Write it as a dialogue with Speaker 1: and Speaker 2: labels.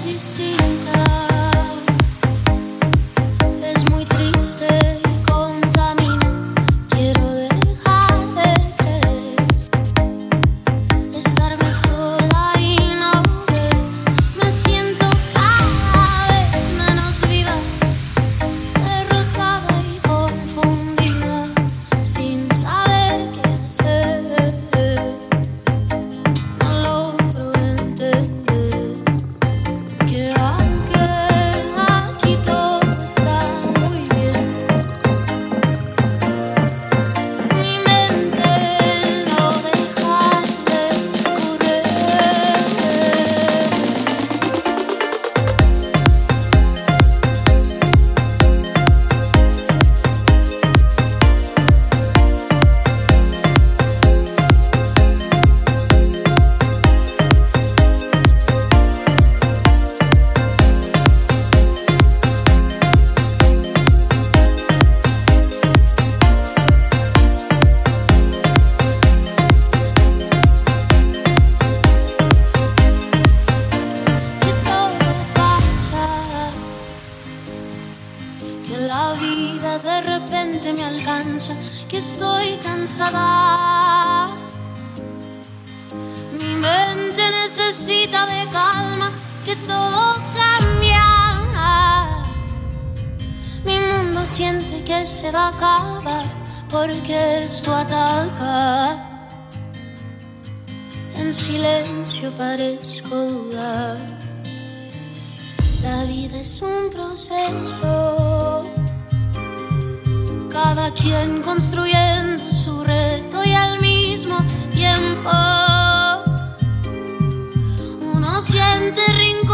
Speaker 1: as you still que la vida de repente me alcanza, que estoy cansada. Mi mente necesita de calma, que todo cambia. Mi mundo siente que se va a acabar porque esto ataca. En silencio parezco dudar. La vida es un proceso, cada quien construyendo su reto y al mismo tiempo uno siente rincón.